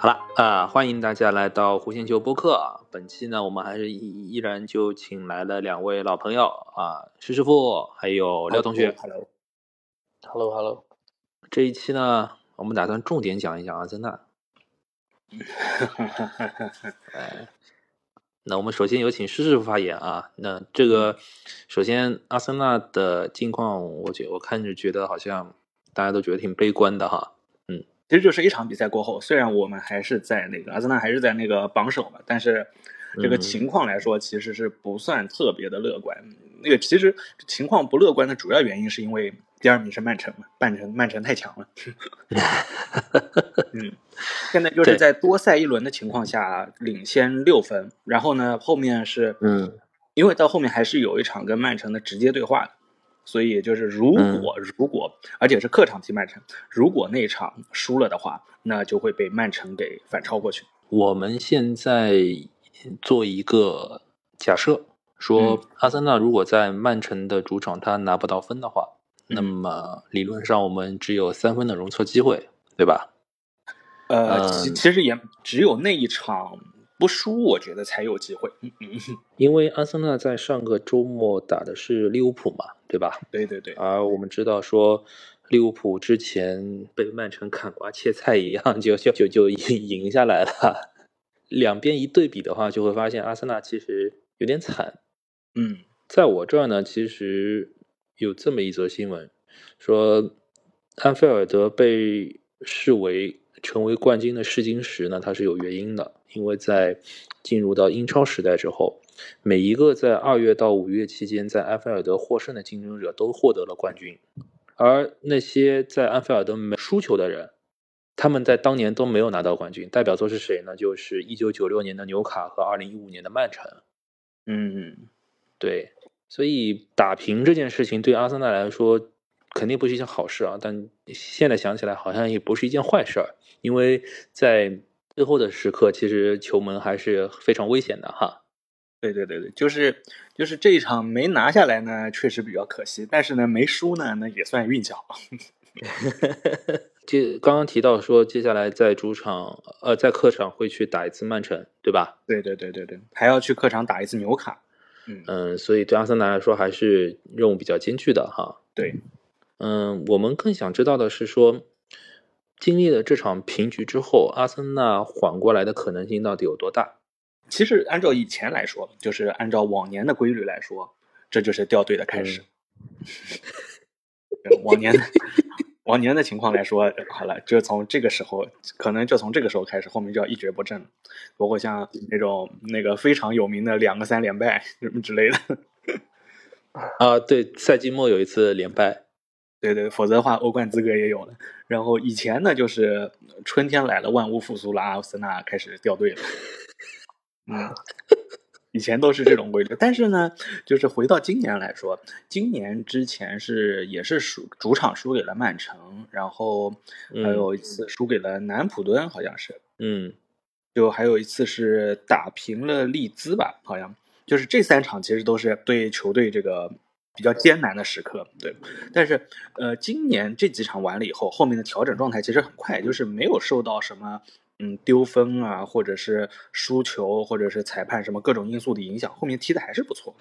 好了啊、欢迎大家来到弧线球播客。本期呢，我们还是依依然就请来了两位老朋友啊，施师傅还有廖同学。Hello，Hello，这一期呢，我们打算重点讲一讲阿森纳。哎，那我们首先有请施师傅发言啊。那这个，首先阿森纳的近况，我觉我看着觉得好像大家都觉得挺悲观的哈。其实就是一场比赛过后，虽然我们还是在那个阿森纳还是在那个榜首嘛，但是这个嗯情况来说，其实是不算特别的乐观。那个其实情况不乐观的主要原因是因为第二名是曼城嘛，曼城曼城太强了。嗯，现在就是在多赛一轮的情况下领先六分，然后呢后面是嗯因为到后面还是有一场跟曼城的直接对话的，所以就是如嗯果、如果，而且是客场踢曼城，如果那场输了的话，那就会被曼城给反超过去。我们现在做一个假设，说阿森纳如果在曼城的主场他拿不到分的话，嗯那么理论上我们只有三分的容错机会，对吧？呃，其嗯其实也只有那一场不输，我觉得才有机会。嗯嗯，因为阿森纳在上个周末打的是利物浦嘛，对吧？对对对，而我们知道说，利物浦之前被曼城砍瓜切菜一样，就就就就赢赢下来了。两边一对比的话，就会发现阿森纳其实有点惨。嗯在我这儿呢，其实有这么一则新闻，说安菲尔德被视为成为冠军的试金石呢，它是有原因的，因为在进入到英超时代之后，每一个在二月到五月期间在安菲尔德获胜的竞争者都获得了冠军，而那些在安菲尔德没输球的人，他们在当年都没有拿到冠军。代表作是谁呢？就是一九九六年的纽卡和二零一五年的曼城。嗯，对，所以打平这件事情对阿森纳来说肯定不是一件好事啊，但现在想起来好像也不是一件坏事儿，因为在最后的时刻，其实球门还是非常危险的哈。对对对对，就是就是这一场没拿下来呢，确实比较可惜，但是呢没输呢，那也算运气好。接刚刚提到说，接下来在主场呃在客场会去打一次曼城，对吧？对对对对对，还要去客场打一次纽卡。嗯，嗯，所以对阿森纳来说还是任务比较艰巨的哈。对，嗯，我们更想知道的是说，经历了这场平局之后，阿森纳缓过来的可能性到底有多大？其实按照以前来说，就是按照往年的规律来说，这就是掉队的开始。对往年的往年的情况来说，好了，就从这个时候，可能就从这个时候开始，后面就要一蹶不振了。包括像那种那个非常有名的两个三连败什 么之类的，啊，对，赛季末有一次连败，对对，否则的话欧冠资格也有了。然后以前呢，就是春天来了，万物复苏了，阿森纳开始掉队了。嗯，以前都是这种规律，但是呢，就是回到今年来说，今年之前是也是输主场输给了曼城，然后还有一次输给了南普敦，好像是，嗯就还有一次是打平了利兹吧，好像就是这三场其实都是对球队这个比较艰难的时刻，对。但是呃，今年这几场完了以后，后面的调整状态其实很快，就是没有受到什么嗯丢分啊，或者是输球，或者是裁判什么各种因素的影响，后面踢的还是不错。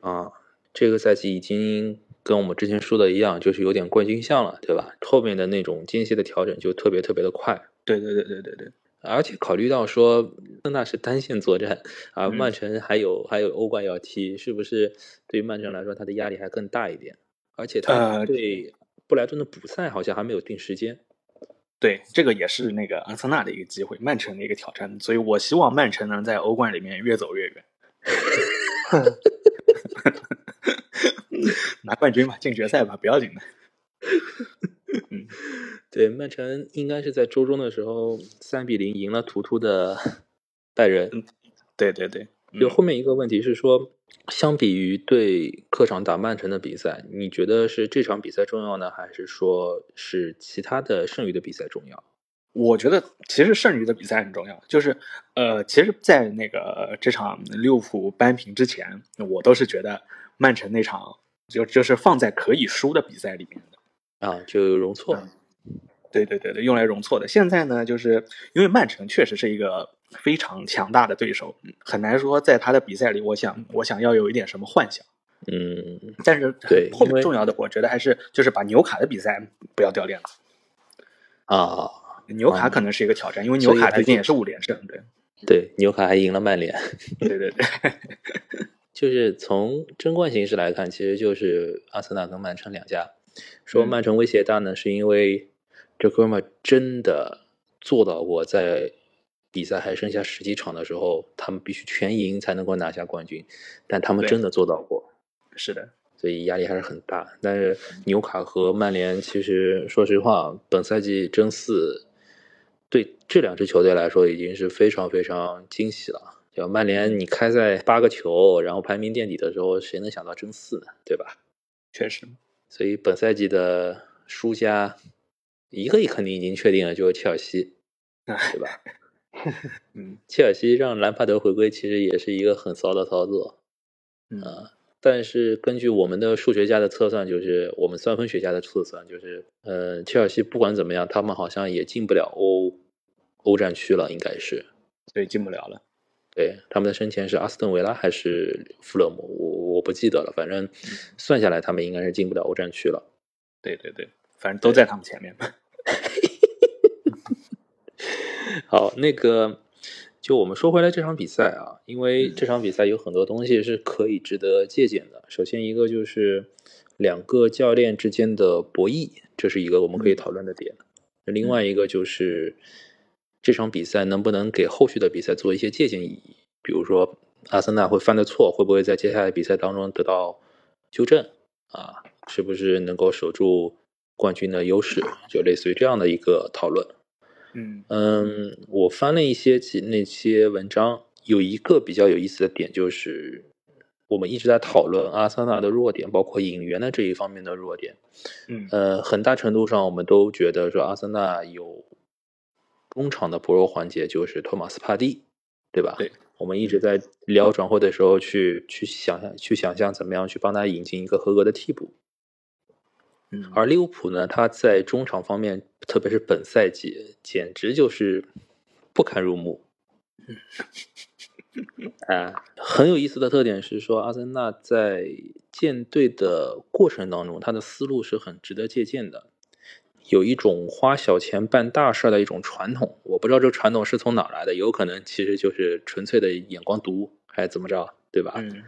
啊，这个赛季已经跟我们之前说的一样，就是有点冠军相了，对吧？后面的那种间歇的调整就特别特别的快。对对对对对对，而且考虑到说那是单线作战啊，嗯曼城还有还有欧冠要踢，是不是对于曼城来说他的压力还更大一点？而且他呃对布莱顿的补赛好像还没有定时间。对，这个也是那个阿森纳的一个机会，曼城的一个挑战，所以我希望曼城能在欧冠里面越走越远，拿冠军吧，进决赛吧，不要紧的。对，曼城应该是在周中的时候三比零赢了图图的 拜仁。对对对，就嗯后面一个问题是说，相比于对客场打曼城的比赛，你觉得是这场比赛重要呢，还是说是其他的剩余的比赛重要？我觉得其实剩余的比赛很重要，就是呃，其实，在那个这场利物浦扳平之前，我都是觉得曼城那场就就是放在可以输的比赛里面的啊，就容错。对对对对，用来容错的。现在呢，就是因为曼城确实是一个非常强大的对手，很难说在他的比赛里，我想我想要有一点什么幻想。嗯，但是对后面重要的，我觉得还是就是把纽卡的比赛不要掉链子啊。纽卡可能是一个挑战，因为纽卡最近也是五连胜，对对，纽卡还赢了曼联。对对对，就是从争冠形势来看，其实就是阿森纳跟曼城两家。说曼城威胁大呢，是因为这哥们真的做到过，在比赛还剩下十几场的时候，他们必须全赢才能够拿下冠军，但他们真的做到过。是的。所以压力还是很大。但是纽卡和曼联，其实说实话，本赛季争四。对这两支球队来说，已经是非常非常惊喜了。就曼联，你开在八个球，然后排名垫底的时候，谁能想到争四呢？对吧？确实。所以本赛季的输家，一个肯定已经确定了，就是切尔西，对吧？嗯，切尔西让兰帕德回归，其实也是一个很骚的操作。嗯。但是根据我们的数学家的测算，就是我们算分学家的测算，就是，呃，切尔西不管怎么样，他们好像也进不了欧欧战区了，应该是，对，进不了了。对，他们的身前是阿斯顿维拉还是富勒姆，我我不记得了，反正算下来，他们应该是进不了欧战区了。对对对，反正都在他们前面。好，那个。就我们说回来这场比赛啊，因为这场比赛有很多东西是可以值得借鉴的。首先一个就是两个教练之间的博弈，这是一个我们可以讨论的点。另外一个就是这场比赛能不能给后续的比赛做一些借鉴意义？比如说阿森纳会犯的错，会不会在接下来比赛当中得到纠正？啊，是不是能够守住冠军的优势？就类似于这样的一个讨论。嗯嗯，我翻了一些其那些文章，有一个比较有意思的点，就是我们一直在讨论阿森纳的弱点，包括引援的这一方面的弱点。嗯，呃，很大程度上我们都觉得说阿森纳有中场的薄弱环节，就是托马斯帕蒂，对吧？对，我们一直在聊转会的时候去去想象去想象怎么样去帮他引进一个合格的替补。而利物浦呢，他在中场方面，特别是本赛季，简直就是不堪入目。啊，很有意思的特点是说，阿森纳在建队的过程当中，他的思路是很值得借鉴的。有一种花小钱办大事的一种传统，我不知道这个传统是从哪来的，有可能其实就是纯粹的眼光毒，还是怎么着，对吧？嗯，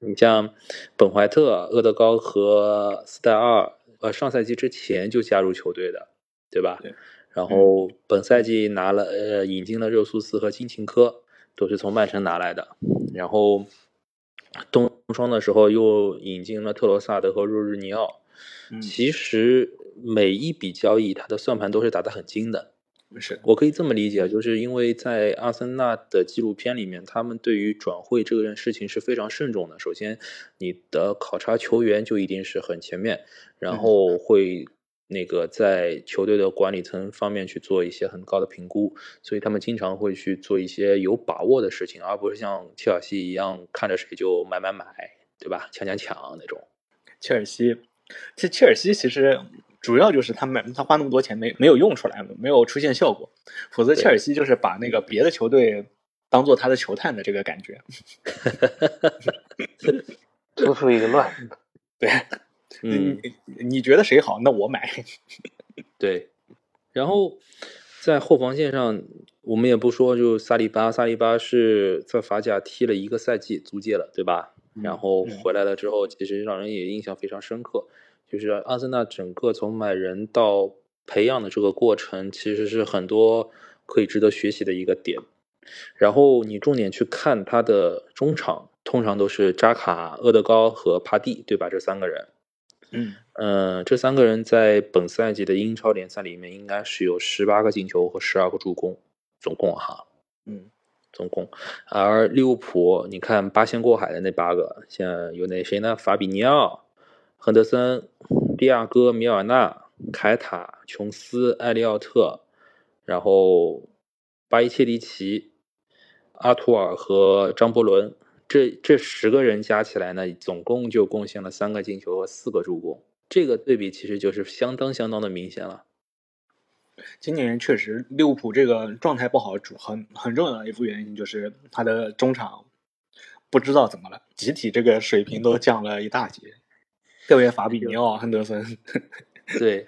你像本怀特、厄德高和斯戴尔。呃，上赛季之前就加入球队的，对吧？对。然后本赛季拿了呃，引进了热苏斯和金琴科，都是从曼城拿来的。然后冬窗的时候又引进了特罗萨德和若日尼奥。其实每一笔交易，他的算盘都是打得很精的。是我可以这么理解，就是因为在阿森纳的纪录片里面，他们对于转会这件事情是非常慎重的。首先，你的考察球员就一定是很前面，然后会那个在球队的管理层方面去做一些很高的评估，所以他们经常会去做一些有把握的事情，而不是像切尔西一样看着谁就买买买，对吧？抢抢抢那种。切尔西，其实切尔西其实。主要就是他们他花那么多钱没没有用出来，没有出现效果，否则切尔西就是把那个别的球队当做他的球探的这个感觉，突出一个乱。对，嗯，你觉得谁好，那我买。对，然后在后防线上，我们也不说，就萨利巴，萨利巴是在法甲踢了一个赛季租借了，对吧？然后回来了之后，其实让人也印象非常深刻。就是阿森纳整个从买人到培养的这个过程，其实是很多可以值得学习的一个点。然后你重点去看他的中场，通常都是扎卡、厄德高和帕蒂，对吧？这三个人，嗯嗯，这三个人在本赛季的英超联赛里面应该是有十八个进球和十二个助攻，总共哈，嗯，总共。而利物浦，你看八仙过海的那八个，像有哪谁呢？法比尼奥。亨德森、蒂亚戈、米尔纳、凯塔、琼斯、埃利奥特、然后巴伊切利奇、阿图尔和张伯伦这这十个人加起来呢，总共就贡献了三个进球和四个助攻。这个对比其实就是相当相当的明显了。今年确实利物浦这个状态不好，主很很重要的一副原因就是他的中场不知道怎么了，集体这个水平都降了一大截，特别法比尼奥、亨德森。对，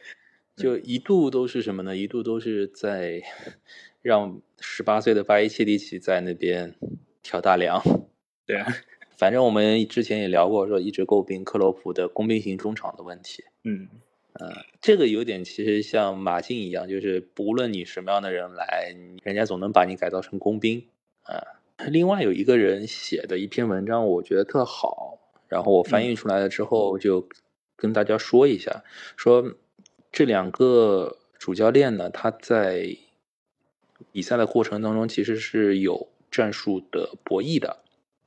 就一度都是什么呢？一度都是在让十八岁的巴伊切利奇在那边挑大梁。对啊，反正我们之前也聊过，说一直诟病克洛普的工兵型中场的问题。嗯，呃，这个有点其实像马竞一样，就是不论你什么样的人来，人家总能把你改造成工兵啊。另外有一个人写的一篇文章，我觉得特好，然后我翻译出来了之后就跟大家说一下，说这两个主教练呢，他在比赛的过程当中其实是有战术的博弈的。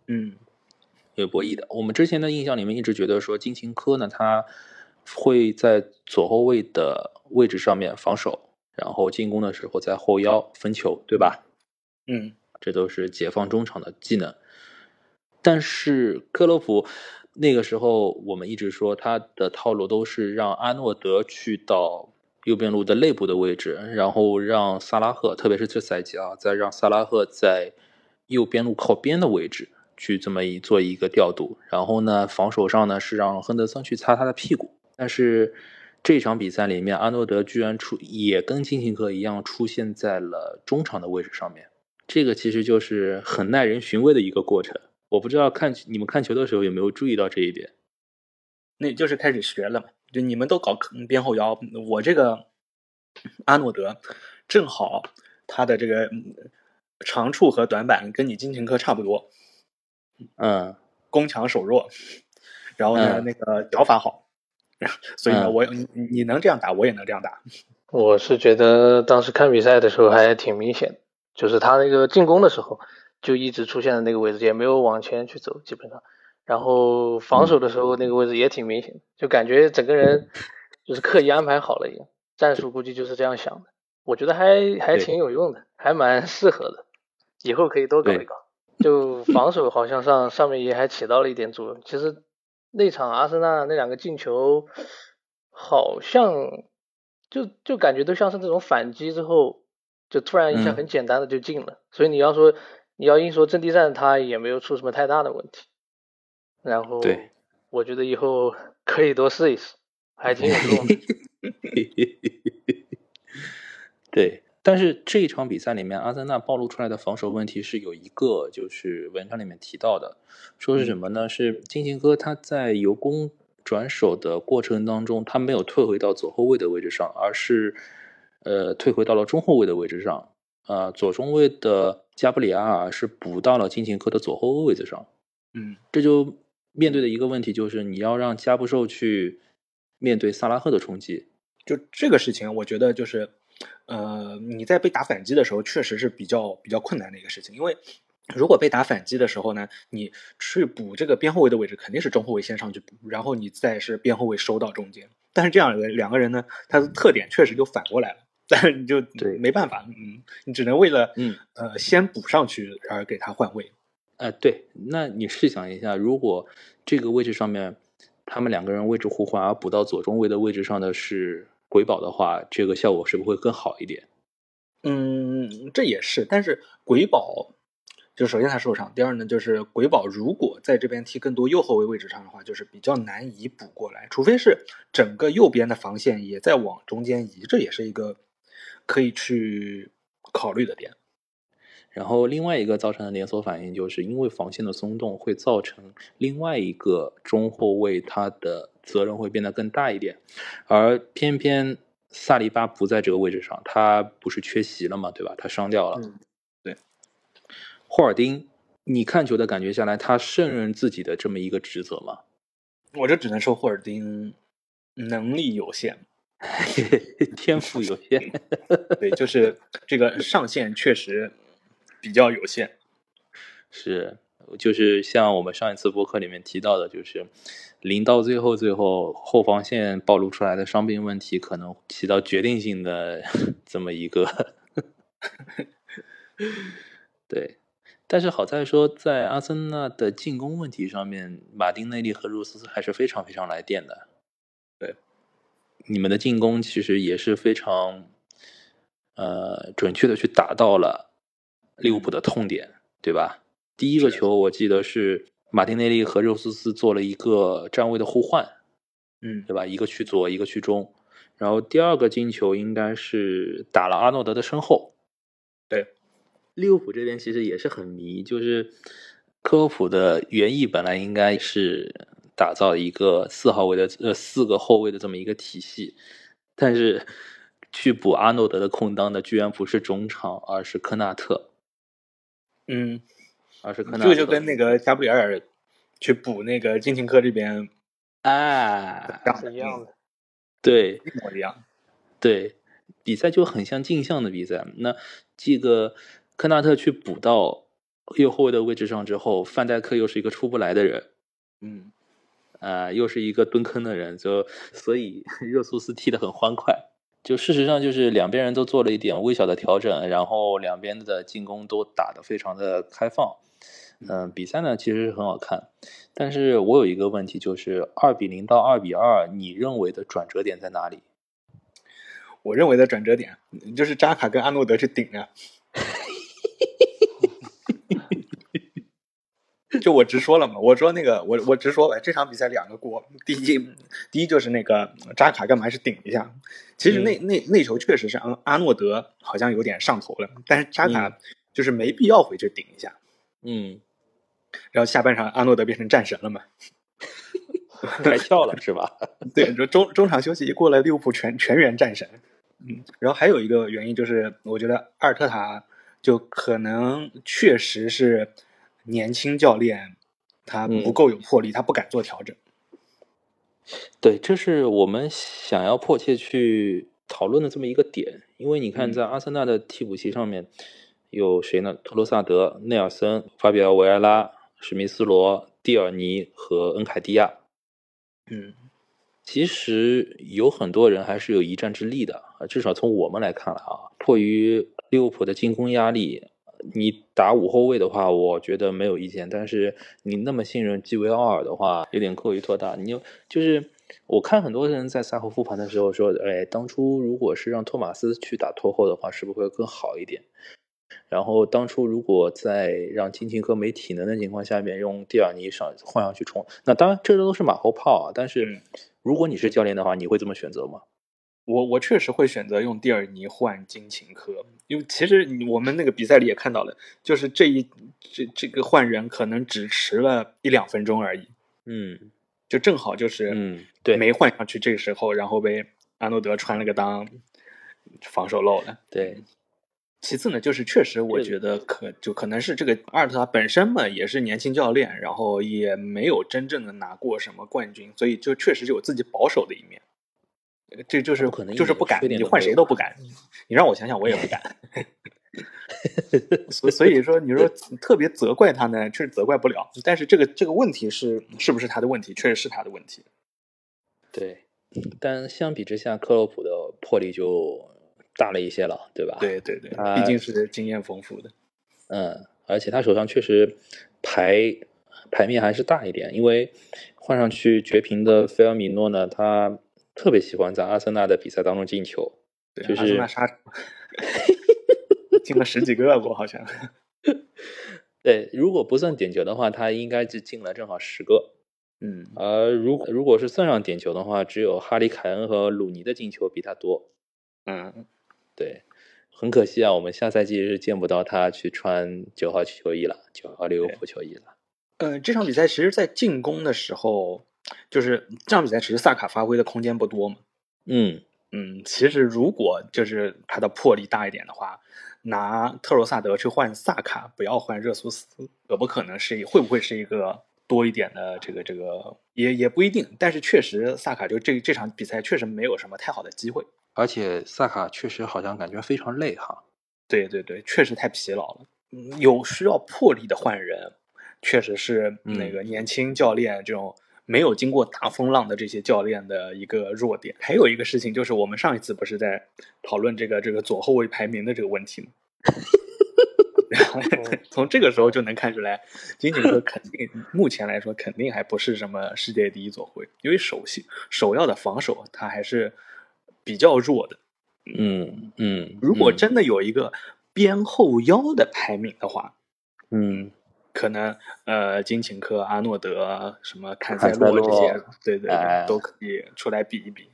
嗯，有博弈的。我们之前的印象里面一直觉得说金琴科呢，他会在左后卫的位置上面防守，然后进攻的时候在后腰分球，对吧？嗯，这都是解放中场的技能。但是克洛普那个时候，我们一直说他的套路都是让阿诺德去到右边路的内部的位置，然后让萨拉赫，特别是这赛季啊，再让萨拉赫在右边路靠边的位置。去这么一做一个调度，然后呢，防守上呢是让亨德森去擦他的屁股。但是这场比赛里面，阿诺德居然出也跟金琴科一样出现在了中场的位置上面，这个其实就是很耐人寻味的一个过程。我不知道看你们看球的时候有没有注意到这一点？那就是开始学了嘛，就你们都搞边后腰，我这个 阿诺德正好他的这个长处和短板跟你金琴科差不多。嗯，攻强守弱，然后呢，那个脚法好，所以呢，我你你能这样打，我也能这样打。我是觉得当时看比赛的时候还挺明显，就是他那个进攻的时候就一直出现在那个位置，也没有往前去走，基本上。然后防守的时候那个位置也挺明显，就感觉整个人就是刻意安排好了一样，战术估计就是这样想的。我觉得还还挺有用的，还蛮适合的，以后可以多搞一搞。就防守好像上上面也还起到了一点作用。其实那场阿森纳那两个进球，好像就就感觉都像是那种反击之后，就突然一下很简单的就进了。所以你要说你要硬说阵地战，他也没有出什么太大的问题。然后，对，我觉得以后 可以多试一试，还挺有用的。对。但是这一场比赛里面，阿森纳暴露出来的防守问题是有一个，就是文章里面提到的，说是什么呢？是金琴科他在由攻转守的过程当中，他没有退回到左后卫的位置上，而是呃退回到了中后卫的位置上。啊，左中卫的加布里埃尔是补到了金琴科的左后卫位置上。嗯，这就面对的一个问题就是，你要让加布兽去面对萨拉赫的冲击。就这个事情，我觉得就是。呃，你在被打反击的时候，确实是比较比较困难的一个事情。因为如果被打反击的时候呢，你去补这个边后卫的位置，肯定是中后卫先上去补，然后你再是边后卫收到中间。但是这样的两个人呢，他的特点确实就反过来了，但是你就对没办法，嗯，你只能为了嗯呃先补上去而给他换位。哎，对，那你试想一下，如果这个位置上面他们两个人位置互换，而补到左中卫的位置上的是。鬼宝的话，这个效果是不是会更好一点？嗯，这也是。但是鬼宝，就首先他受伤，第二呢，就是鬼宝如果在这边踢更多右后卫位置上的话，就是比较难以补过来，除非是整个右边的防线也在往中间移，这也是一个可以去考虑的点。然后另外一个造成的连锁反应，就是因为防线的松动，会造成另外一个中后卫他的责任会变得更大一点，而偏偏萨利巴不在这个位置上，他不是缺席了嘛，对吧？他伤掉了。对，霍尔丁，你看球的感觉下来，他胜任自己的这么一个职责吗？我这只能说霍尔丁能力有限，天赋有限。对，就是这个上限确实。比较有限，是，就是像我们上一次播客里面提到的，就是临到最后，最后后防线暴露出来的伤病问题，可能起到决定性的 这么一个对，但是好在说，在阿森纳的进攻问题上面，马丁内利和入斯还是非常非常来电的。对，你们的进攻其实也是非常，呃，准确的去打到了利物浦的痛点，对吧？第一个球我记得是马丁内利和肉丝丝做了一个站位的互换，嗯，对吧？一个去左，一个去中。然后第二个进球应该是打了阿诺德的身后。对，利物浦这边其实也是很迷，就是科洛普的原意本来应该是打造一个四号位的呃四个后卫的这么一个体系，但是去补阿诺德的空当的居然不是中场，而是科纳特。嗯，而是科纳特。这就跟那个加布里埃尔去补那个金琴科这边，哎，是一样的。对，一模一样。对，比赛就很像镜像的比赛。那这个科纳特去补到右后卫的位置上之后，范戴克又是一个出不来的人，嗯，啊，又是一个蹲坑的人，就所以 热苏斯踢得很欢快。就事实上就是两边人都做了一点微小的调整，然后两边的进攻都打得非常的开放。嗯，比赛呢其实是很好看，但是我有一个问题，就是二比零到二比二，你认为的转折点在哪里？我认为的转折点就是扎卡跟阿诺德去顶啊。就我直说了嘛，我说那个我我直说吧，这场比赛两个锅，第一第一就是那个扎卡干嘛是顶一下，其实那那那球确实是阿阿诺德好像有点上头了，但是扎卡就是没必要回去顶一下，嗯。然后下半场阿诺德变成战神了嘛？开窍了是吧？对，就中中场休息一过来，利物浦全全员战神。嗯，然后还有一个原因就是，我觉得阿尔特塔就可能确实是年轻教练，他不够有魄力，他不敢做调整。对，这是我们想要迫切去讨论的这么一个点，因为你看，在阿森纳的替补席上面有谁呢？托罗萨德、内尔森、法比奥维埃拉。史密斯罗、蒂尔尼和恩凯蒂亚，嗯，其实有很多人还是有一战之力的啊。至少从我们来看了啊，迫于利物浦的进攻压力，你打五后卫的话，我觉得没有意见。但是你那么信任基维奥尔的话，有点过于拖大。你就是我看很多人在赛后复盘的时候说，哎，当初如果是让托马斯去打拖后的话，是不是会更好一点？然后当初如果在让金琴科没体能的情况下面用蒂尔尼上换上去冲，那当然这都是马后炮啊。但是如果你是教练的话，你会这么选择吗？我我确实会选择用蒂尔尼换金琴科，因为其实我们那个比赛里也看到了，就是这一这这个换人可能只迟了一两分钟而已。嗯，就正好就是嗯对没换上去这个时候，然后被阿诺德穿了个裆，防守漏了。对。其次呢，就是确实我觉得可就可能是这个阿尔特塔本身嘛，也是年轻教练，然后也没有真正的拿过什么冠军，所以就确实有自己保守的一面。这就是可能就是不敢，你换谁都不敢。你让我想想，我也不敢。所所以说，你说特别责怪他呢，确实责怪不了。但是这个这个问题是是不是他的问题，确实是他的问题。对，但相比之下，克洛普的魄力就。大了一些了，对吧？对对对，毕竟是经验丰富的。嗯，而且他手上确实牌牌面还是大一点，因为换上去绝平的菲尔米诺呢，他特别喜欢在阿森纳的比赛当中进球，就是阿森纳杀 进了十几个不好像。对，如果不算点球的话，他应该是进了正好十个。嗯，而如如果是算上点球的话，只有哈里凯恩和鲁尼的进球比他多。嗯。对，很可惜啊，我们下赛季是见不到他去穿九号球衣了，九号利物浦球衣了。呃，这场比赛其实，在进攻的时候，就是这场比赛其实萨卡发挥的空间不多嘛。嗯嗯，其实如果就是他的魄力大一点的话，拿特罗萨德去换萨卡，不要换热苏斯，可不可能是会不会是一个多一点的这个这个也也不一定。但是确实，萨卡就这这场比赛确实没有什么太好的机会。而且萨卡确实好像感觉非常累哈，对对对，确实太疲劳了。有需要魄力的换人，确实是那个年轻教练这种没有经过大风浪的这些教练的一个弱点。还有一个事情就是，我们上一次不是在讨论这个这个左后卫排名的这个问题吗？从这个时候就能看出来，金琴科肯定目前来说肯定还不是什么世界第一左后卫，因为首先首要的防守他还是比较弱的。嗯嗯，如果真的有一个边后腰的排名的话，嗯，可能呃金琴科、阿诺德、什么坎塞洛这些，对对哎对，都可以出来比一比。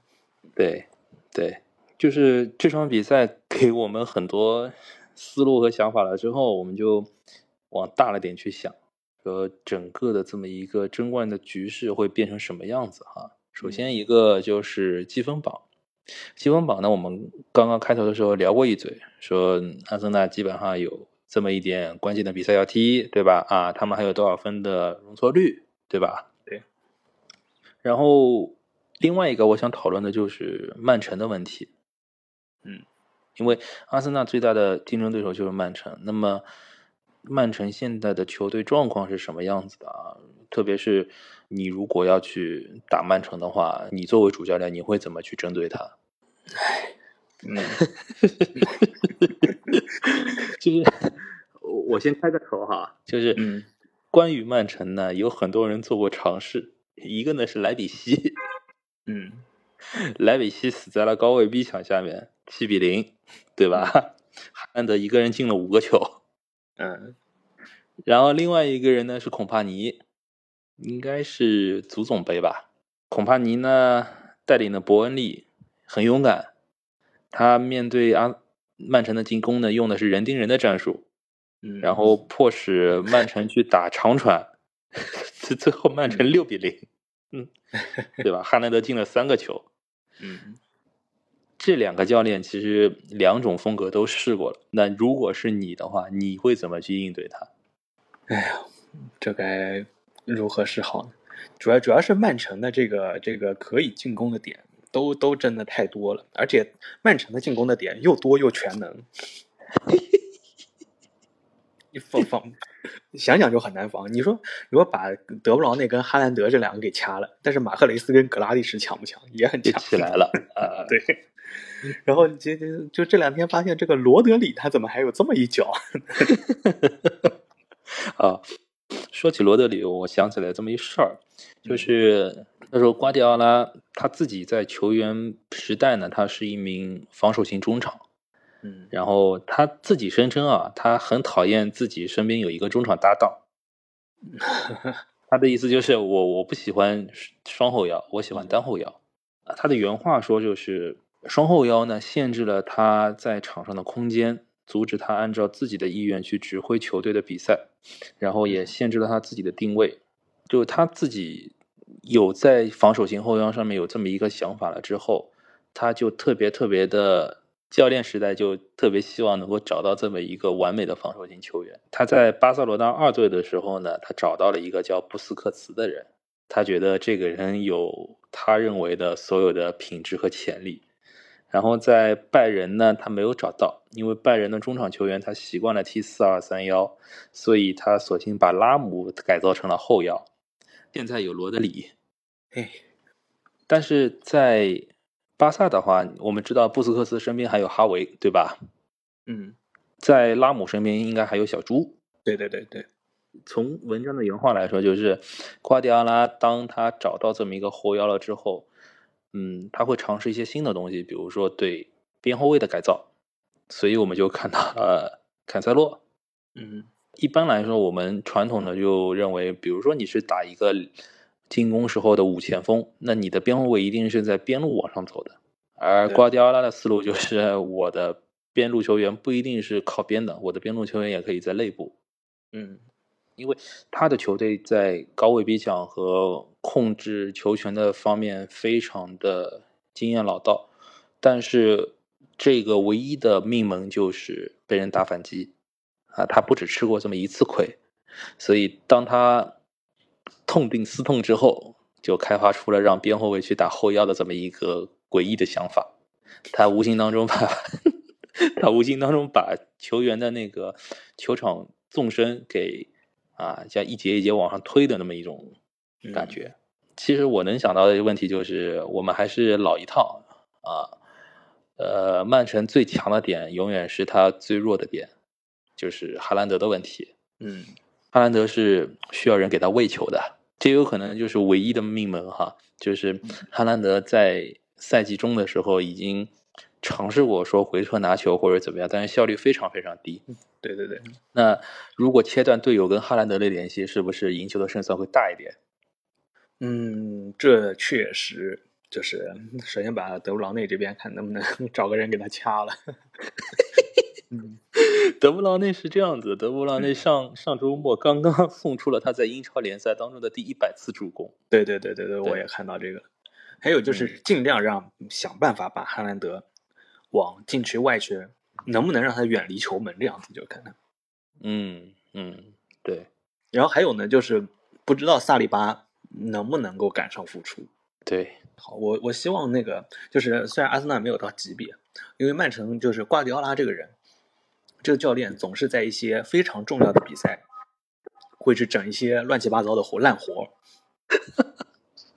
对对，就是这场比赛给我们很多思路和想法了之后，我们就往大了点去想，说整个的这么一个争冠的局势会变成什么样子哈。首先一个就是积分榜，积分榜呢，我们刚刚开头的时候聊过一嘴，说阿森纳基本上有这么一点关键的比赛要踢，对吧？啊，他们还有多少分的容错率，对吧？对。然后另外一个我想讨论的就是曼城的问题，嗯，因为阿森纳最大的竞争对手就是曼城，那么曼城现在的球队状况是什么样子的啊？特别是你如果要去打曼城的话，你作为主教练，你会怎么去针对他？嗯。就是 我我先开个头哈，就是嗯。关于曼城呢，有很多人做过尝试，一个呢是莱比锡，嗯。莱比锡死在了高位逼抢下面，七比零，对吧？哈兰德一个人进了五个球，嗯。然后另外一个人呢是孔帕尼，应该是足总杯吧。孔帕尼呢带领的伯恩利很勇敢，他面对阿曼城的进攻呢用的是人盯人的战术，嗯，然后迫使曼城去打长传，最最后曼城六比零，嗯，对吧？哈兰德进了三个球，嗯这两个教练其实两种风格都试过了。那如果是你的话，你会怎么去应对他？哎呀，这该如何是好呢？主要主要是曼城的这个这个可以进攻的点都都真的太多了，而且曼城的进攻的点又多又全能，你防防想想就很难防。你说如果把德布劳内跟哈兰德这两个给掐了，但是马赫雷斯跟格拉利什强不强？也很强，起来了啊！对。然后就就就这两天发现这个罗德里他怎么还有这么一脚？啊，说起罗德里，我想起来这么一事儿，就是那时候瓜迪奥拉他自己在球员时代呢，他是一名防守型中场，嗯然后他自己声称啊，他很讨厌自己身边有一个中场搭档。他的意思就是我我不喜欢双后腰，我喜欢单后腰。啊，他的原话说就是双后腰呢限制了他在场上的空间，阻止他按照自己的意愿去指挥球队的比赛，然后也限制了他自己的定位。就他自己有在防守型后腰上面有这么一个想法了之后，他就特别特别的教练时代就特别希望能够找到这么一个完美的防守型球员。他在巴塞罗那二队的时候呢，他找到了一个叫布斯克茨的人，他觉得这个人有他认为的所有的品质和潜力。然后在拜仁呢，他没有找到，因为拜仁的中场球员他习惯了踢四二三幺，所以他索性把拉姆改造成了后腰。现在有罗德里，哎，但是在巴萨的话，我们知道布斯克斯身边还有哈维，对吧？嗯，在拉姆身边应该还有小猪。对对对对，从文章的原话来说，就是瓜迪奥拉当他找到这么一个后腰了之后，嗯，他会尝试一些新的东西，比如说对边后卫的改造，所以我们就看到了坎塞洛。嗯一般来说，我们传统的就认为，比如说你是打一个进攻时候的五前锋，那你的边后卫一定是在边路往上走的。而瓜迪奥拉的思路就是，我的边路球员不一定是靠边的，我的边路球员也可以在内部。嗯因为他的球队在高位逼抢和控制球权的方面非常的经验老道，但是这个唯一的命门就是被人打反击啊，他不止吃过这么一次亏，所以当他痛定思痛之后，就开发出了让边后卫去打后腰的这么一个诡异的想法，他无形当中把 他无形当中把球员的那个球场纵深给啊，像一节一节往上推的那么一种感觉。其实我能想到的一个问题就是，我们还是老一套啊，呃，曼城最强的点永远是他最弱的点，就是哈兰德的问题。嗯，哈兰德是需要人给他喂球的，这有可能就是唯一的命门哈。就是哈兰德在赛季中的时候已经尝试过说回撤拿球或者怎么样，但是效率非常非常低。对对对，那如果切断队友跟哈兰德的联系，是不是赢球的胜算会大一点？嗯，这确实就是首先把德布劳内这边看能不能 找个人给他掐了。嗯，德布劳内是这样子，德布劳内上上周末刚刚 送出了他在英超联赛当中的第一百次助攻。对对对对对，我也看到这个。还有就是尽量让想办法把哈兰德往禁区外去，能不能让他远离球门这样子就可能。嗯嗯，对。然后还有呢，就是不知道萨利巴能不能够赶上复出。对，好，我我希望那个就是虽然阿森纳没有到级别，因为曼城就是瓜迪奥拉这个人，这个教练总是在一些非常重要的比赛会去整一些乱七八糟的活烂活。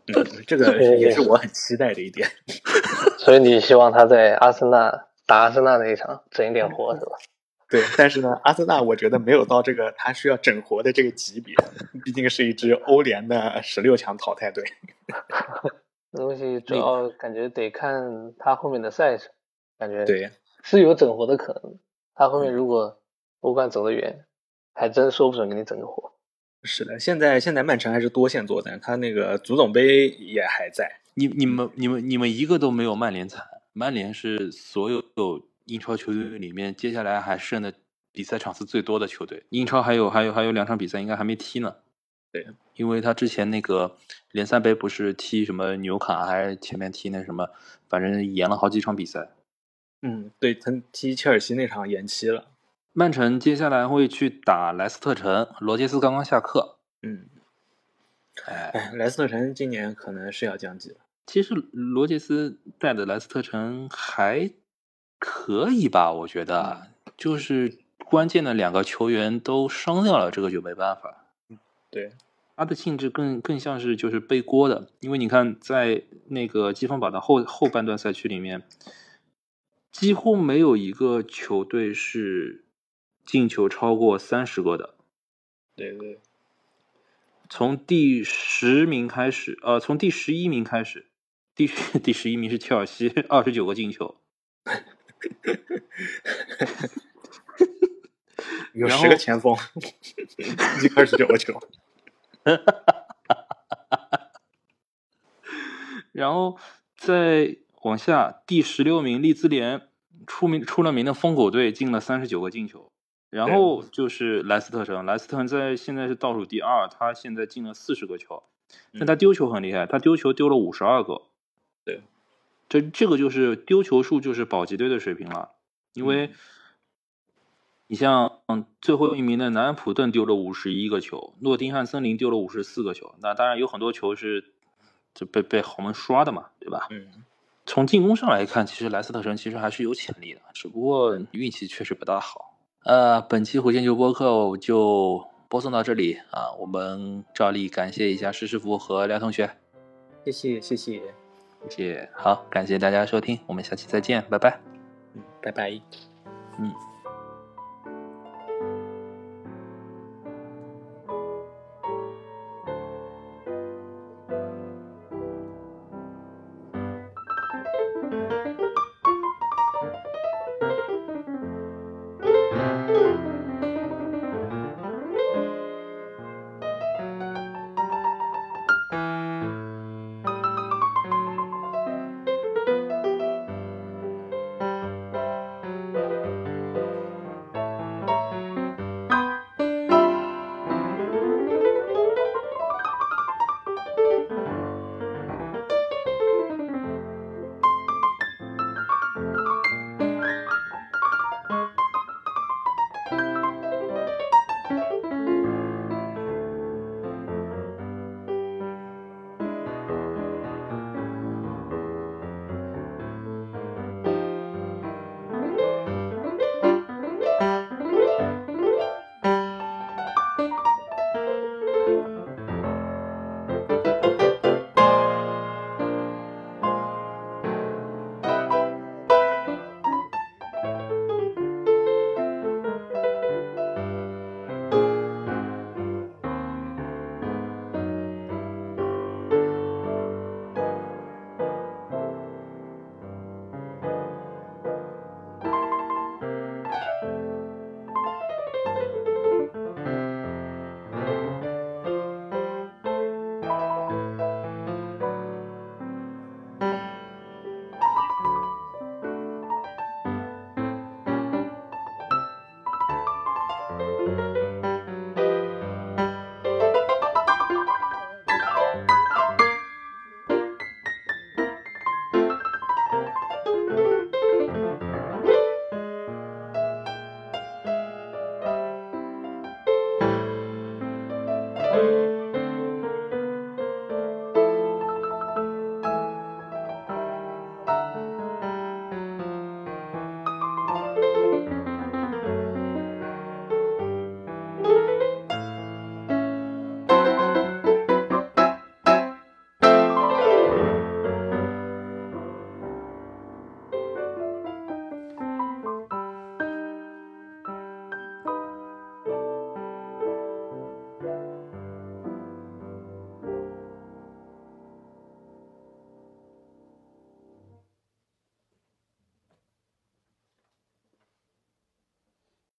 嗯，这个也是我很期待的一点。所以你希望他在阿森纳打阿森纳那一场整一点活是吧？对，但是呢，阿森纳我觉得没有到这个他需要整活的这个级别，毕竟是一支欧联的十六强淘汰队。这东西主要感觉得看他后面的赛程，感觉对是有整活的可能。他后面如果欧冠走得远，还真说不准给你整个活。是的，现在现在曼城还是多线作战，他那个足总杯也还在。你你们你们你们一个都没有曼联惨，曼联是所有英超球队里面接下来还剩的比赛场次最多的球队。英超还有还有还有两场比赛应该还没踢呢。对，因为他之前那个联赛杯不是踢什么纽卡，还是前面踢那什么，反正延了好几场比赛。嗯，对他踢切尔西那场延期了。曼城接下来会去打莱斯特城，罗杰斯刚刚下课。嗯，哎，莱斯特城今年可能是要降级了。其实罗杰斯带的莱斯特城还可以吧，我觉得，就是关键的两个球员都伤掉了，这个就没办法。对，他的性质更更像是就是背锅的，因为你看在那个积分榜的后后半段赛区里面，几乎没有一个球队是。进球超过三十个的，对对。从第十名开始，呃，从第十一名开始，第 第十一名是切尔西，二十九个进球，有十个前锋，二十九个球，然后再往下，第十六名利兹联出名出了名的疯狗队进了三十九个进球。然后。就是莱斯特城，莱斯特城在现在是倒数第二，他现在进了四十个球，但他丢球很厉害，他丢球丢了五十二个。对，这这个就是丢球数就是保级队的水平了，因为你像嗯最后一名的南安普顿丢了五十一个球，诺丁汉森林丢了五十四个球，那当然有很多球是就被被豪门刷的嘛，对吧？嗯，从进攻上来看，其实莱斯特城其实还是有潜力的，只不过运气确实不大好。呃，本期火箭球播客就播送到这里啊！我们照例感谢一下施师傅和梁同学，谢谢谢谢谢谢，好，感谢大家收听，我们下期再见，拜拜，嗯，拜拜，嗯。